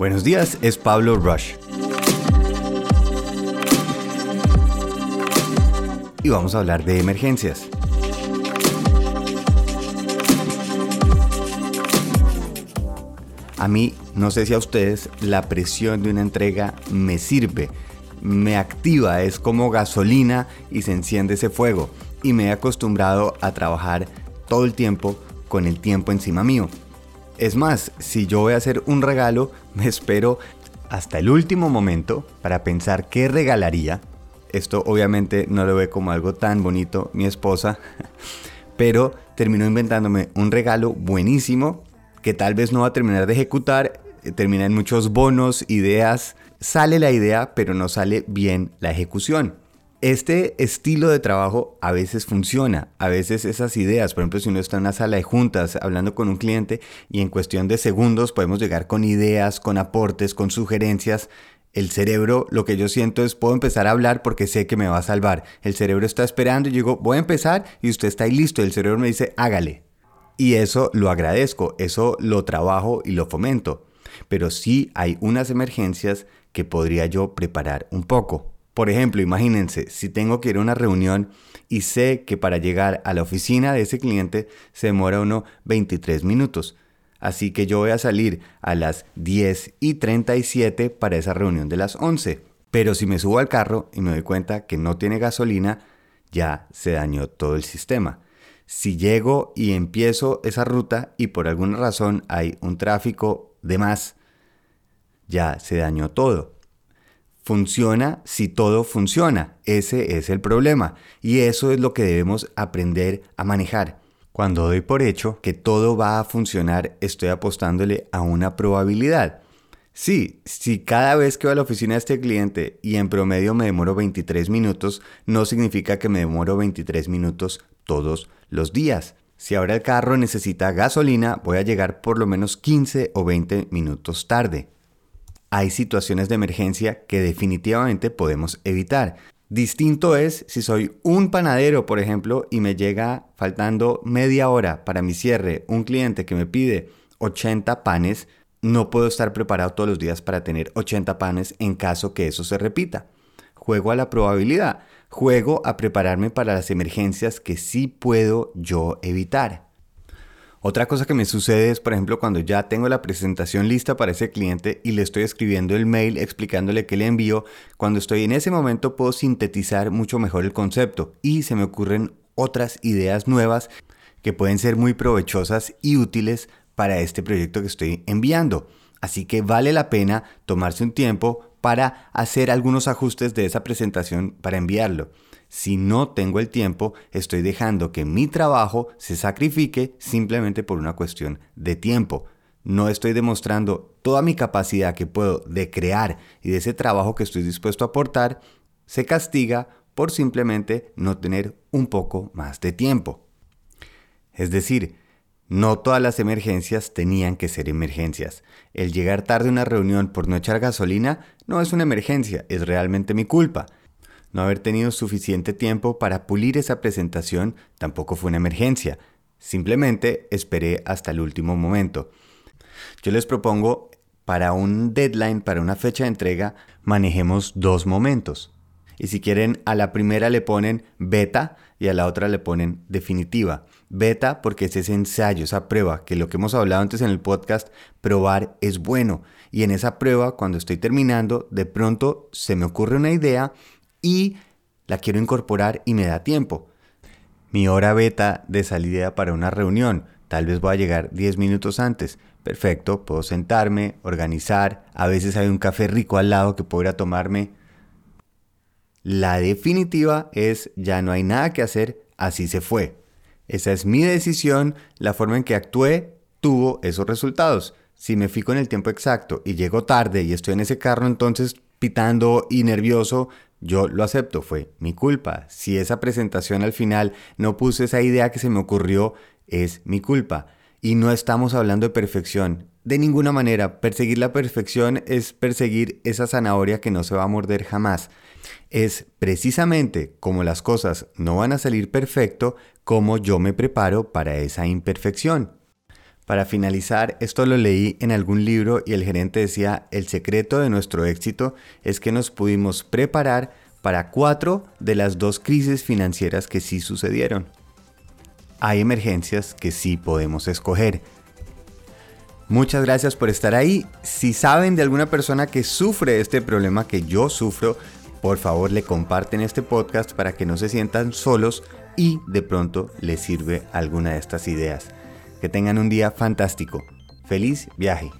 Buenos días, es Pablo Rush. Y vamos a hablar de emergencias. A mí, no sé si a ustedes, la presión de una entrega me sirve, me activa, es como gasolina y se enciende ese fuego. Y me he acostumbrado a trabajar todo el tiempo con el tiempo encima mío. Es más, si yo voy a hacer un regalo, me espero hasta el último momento para pensar qué regalaría. Esto obviamente no lo ve como algo tan bonito mi esposa, pero terminó inventándome un regalo buenísimo que tal vez no va a terminar de ejecutar, eh, termina en muchos bonos, ideas, sale la idea, pero no sale bien la ejecución. Este estilo de trabajo a veces funciona, a veces esas ideas, por ejemplo, si uno está en una sala de juntas hablando con un cliente y en cuestión de segundos podemos llegar con ideas, con aportes, con sugerencias, el cerebro, lo que yo siento es, puedo empezar a hablar porque sé que me va a salvar. El cerebro está esperando y yo digo, voy a empezar y usted está ahí listo. El cerebro me dice, hágale. Y eso lo agradezco, eso lo trabajo y lo fomento. Pero sí hay unas emergencias que podría yo preparar un poco. Por ejemplo, imagínense, si tengo que ir a una reunión y sé que para llegar a la oficina de ese cliente se demora uno 23 minutos. Así que yo voy a salir a las 10 y 37 para esa reunión de las 11. Pero si me subo al carro y me doy cuenta que no tiene gasolina, ya se dañó todo el sistema. Si llego y empiezo esa ruta y por alguna razón hay un tráfico de más, ya se dañó todo funciona si todo funciona. Ese es el problema. Y eso es lo que debemos aprender a manejar. Cuando doy por hecho que todo va a funcionar, estoy apostándole a una probabilidad. Sí, si cada vez que voy a la oficina de este cliente y en promedio me demoro 23 minutos, no significa que me demoro 23 minutos todos los días. Si ahora el carro necesita gasolina, voy a llegar por lo menos 15 o 20 minutos tarde hay situaciones de emergencia que definitivamente podemos evitar. Distinto es si soy un panadero, por ejemplo, y me llega faltando media hora para mi cierre un cliente que me pide 80 panes, no puedo estar preparado todos los días para tener 80 panes en caso que eso se repita. Juego a la probabilidad, juego a prepararme para las emergencias que sí puedo yo evitar. Otra cosa que me sucede es, por ejemplo, cuando ya tengo la presentación lista para ese cliente y le estoy escribiendo el mail explicándole qué le envío, cuando estoy en ese momento puedo sintetizar mucho mejor el concepto y se me ocurren otras ideas nuevas que pueden ser muy provechosas y útiles para este proyecto que estoy enviando. Así que vale la pena tomarse un tiempo para hacer algunos ajustes de esa presentación para enviarlo. Si no tengo el tiempo, estoy dejando que mi trabajo se sacrifique simplemente por una cuestión de tiempo. No estoy demostrando toda mi capacidad que puedo de crear y de ese trabajo que estoy dispuesto a aportar, se castiga por simplemente no tener un poco más de tiempo. Es decir, no todas las emergencias tenían que ser emergencias. El llegar tarde a una reunión por no echar gasolina no es una emergencia, es realmente mi culpa. No haber tenido suficiente tiempo para pulir esa presentación tampoco fue una emergencia. Simplemente esperé hasta el último momento. Yo les propongo, para un deadline, para una fecha de entrega, manejemos dos momentos. Y si quieren, a la primera le ponen beta y a la otra le ponen definitiva. Beta porque es ese ensayo, esa prueba, que lo que hemos hablado antes en el podcast, probar es bueno. Y en esa prueba, cuando estoy terminando, de pronto se me ocurre una idea y la quiero incorporar y me da tiempo. Mi hora beta de salida para una reunión, tal vez voy a llegar 10 minutos antes. Perfecto, puedo sentarme, organizar, a veces hay un café rico al lado que puedo tomarme. La definitiva es ya no hay nada que hacer, así se fue. Esa es mi decisión, la forma en que actué tuvo esos resultados. Si me fijo en el tiempo exacto y llego tarde y estoy en ese carro entonces pitando y nervioso, yo lo acepto, fue mi culpa. Si esa presentación al final no puse esa idea que se me ocurrió, es mi culpa. Y no estamos hablando de perfección. De ninguna manera, perseguir la perfección es perseguir esa zanahoria que no se va a morder jamás. Es precisamente como las cosas no van a salir perfecto, como yo me preparo para esa imperfección. Para finalizar, esto lo leí en algún libro y el gerente decía, el secreto de nuestro éxito es que nos pudimos preparar para cuatro de las dos crisis financieras que sí sucedieron. Hay emergencias que sí podemos escoger. Muchas gracias por estar ahí. Si saben de alguna persona que sufre este problema que yo sufro, por favor le comparten este podcast para que no se sientan solos y de pronto les sirve alguna de estas ideas. Que tengan un día fantástico. Feliz viaje.